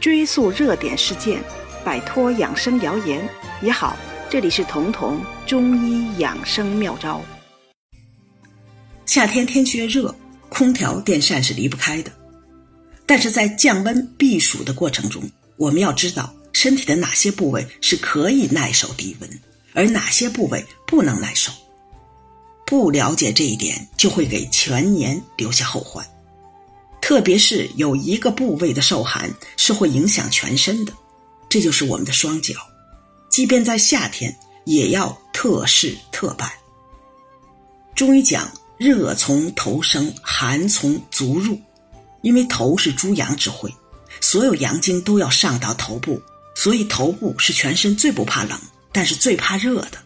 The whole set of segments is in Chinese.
追溯热点事件，摆脱养生谣言也好。这里是彤彤中医养生妙招。夏天天气越热，空调、电扇是离不开的。但是在降温避暑的过程中，我们要知道身体的哪些部位是可以耐受低温，而哪些部位不能耐受。不了解这一点，就会给全年留下后患。特别是有一个部位的受寒是会影响全身的，这就是我们的双脚。即便在夏天，也要特事特办。中医讲热从头生，寒从足入，因为头是诸阳之会，所有阳经都要上到头部，所以头部是全身最不怕冷，但是最怕热的。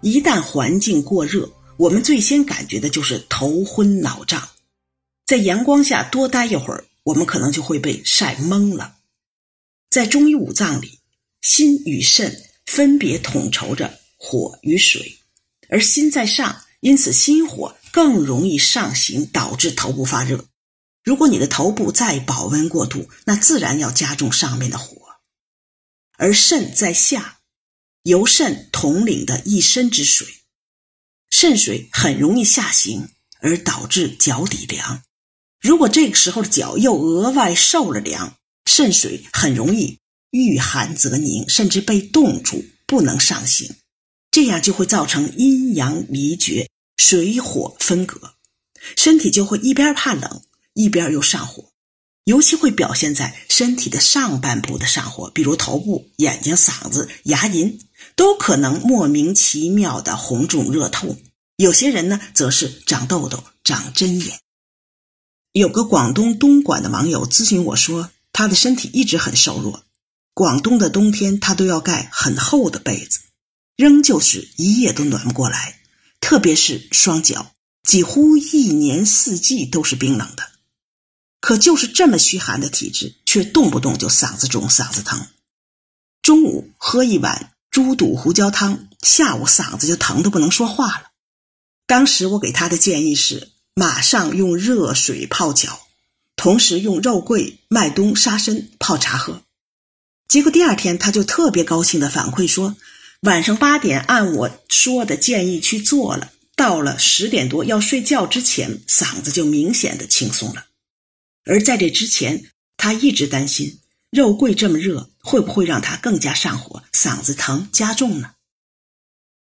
一旦环境过热，我们最先感觉的就是头昏脑胀。在阳光下多待一会儿，我们可能就会被晒懵了。在中医五脏里，心与肾分别统筹着火与水，而心在上，因此心火更容易上行，导致头部发热。如果你的头部再保温过度，那自然要加重上面的火。而肾在下，由肾统领的一身之水，肾水很容易下行，而导致脚底凉。如果这个时候的脚又额外受了凉，肾水很容易遇寒则凝，甚至被冻住，不能上行，这样就会造成阴阳离绝、水火分隔，身体就会一边怕冷，一边又上火，尤其会表现在身体的上半部的上火，比如头部、眼睛、嗓子、牙龈，都可能莫名其妙的红肿热痛。有些人呢，则是长痘痘、长针眼。有个广东东莞的网友咨询我说，他的身体一直很瘦弱，广东的冬天他都要盖很厚的被子，仍旧是一夜都暖不过来，特别是双脚，几乎一年四季都是冰冷的。可就是这么虚寒的体质，却动不动就嗓子肿、嗓子疼。中午喝一碗猪肚胡椒汤，下午嗓子就疼得不能说话了。当时我给他的建议是。马上用热水泡脚，同时用肉桂、麦冬、沙参泡茶喝。结果第二天他就特别高兴的反馈说，晚上八点按我说的建议去做了，到了十点多要睡觉之前，嗓子就明显的轻松了。而在这之前，他一直担心肉桂这么热会不会让他更加上火，嗓子疼加重呢？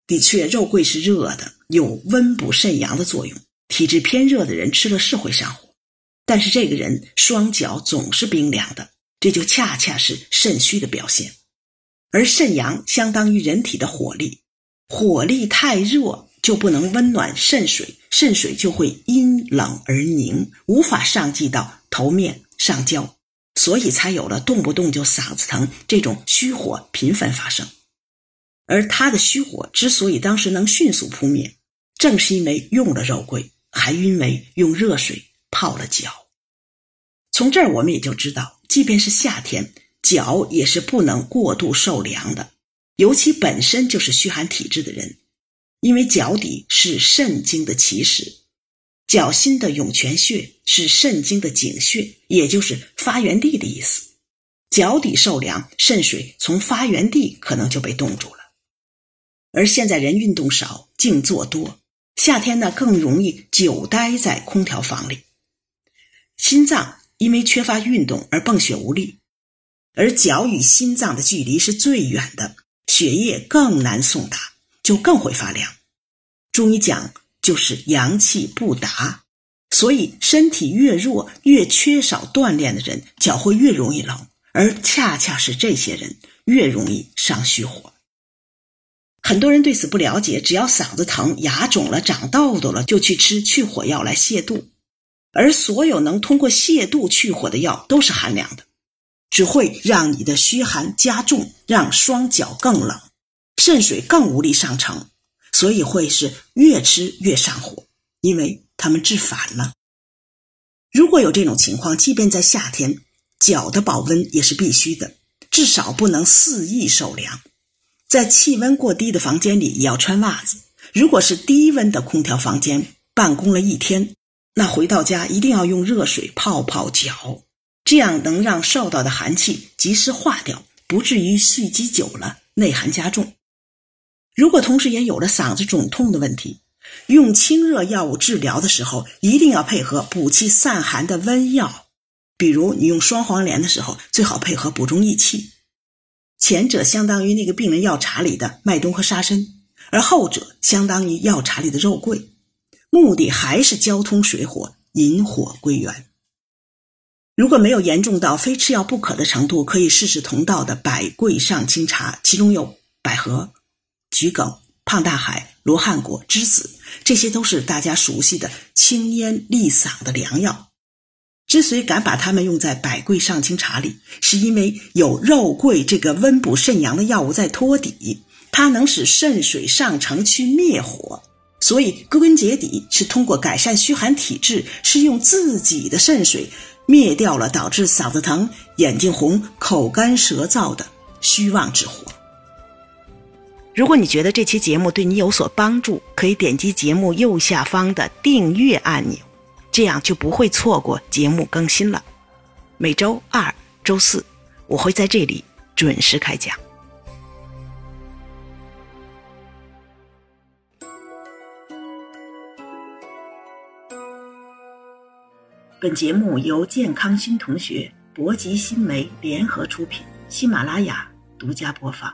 的确，肉桂是热的，有温补肾阳的作用。体质偏热的人吃了是会上火，但是这个人双脚总是冰凉的，这就恰恰是肾虚的表现。而肾阳相当于人体的火力，火力太弱就不能温暖肾水，肾水就会阴冷而凝，无法上济到头面上焦，所以才有了动不动就嗓子疼这种虚火频繁发生。而他的虚火之所以当时能迅速扑灭，正是因为用了肉桂。还因为用热水泡了脚，从这儿我们也就知道，即便是夏天，脚也是不能过度受凉的，尤其本身就是虚寒体质的人，因为脚底是肾经的起始，脚心的涌泉穴是肾经的井穴，也就是发源地的意思。脚底受凉，肾水从发源地可能就被冻住了。而现在人运动少，静坐多。夏天呢，更容易久待在空调房里，心脏因为缺乏运动而泵血无力，而脚与心脏的距离是最远的，血液更难送达，就更会发凉。中医讲就是阳气不达，所以身体越弱、越缺少锻炼的人，脚会越容易冷，而恰恰是这些人越容易上虚火。很多人对此不了解，只要嗓子疼、牙肿了、长痘痘了，就去吃去火药来泻肚。而所有能通过泻肚去火的药都是寒凉的，只会让你的虚寒加重，让双脚更冷，肾水更无力上承，所以会是越吃越上火，因为他们治反了。如果有这种情况，即便在夏天，脚的保温也是必须的，至少不能肆意受凉。在气温过低的房间里也要穿袜子。如果是低温的空调房间，办公了一天，那回到家一定要用热水泡泡脚，这样能让受到的寒气及时化掉，不至于蓄积久了内寒加重。如果同时也有了嗓子肿痛的问题，用清热药物治疗的时候，一定要配合补气散寒的温药。比如你用双黄连的时候，最好配合补中益气。前者相当于那个病人药茶里的麦冬和沙参，而后者相当于药茶里的肉桂。目的还是交通水火，引火归元。如果没有严重到非吃药不可的程度，可以试试同道的百桂上清茶，其中有百合、桔梗、胖大海、罗汉果、栀子，这些都是大家熟悉的清咽利嗓的良药。之所以敢把它们用在百桂上清茶里，是因为有肉桂这个温补肾阳的药物在托底，它能使肾水上承去灭火，所以归根结底是通过改善虚寒体质，是用自己的肾水灭掉了导致嗓子疼、眼睛红、口干舌燥的虚妄之火。如果你觉得这期节目对你有所帮助，可以点击节目右下方的订阅按钮。这样就不会错过节目更新了。每周二、周四，我会在这里准时开讲。本节目由健康新同学、博吉新媒联合出品，喜马拉雅独家播放。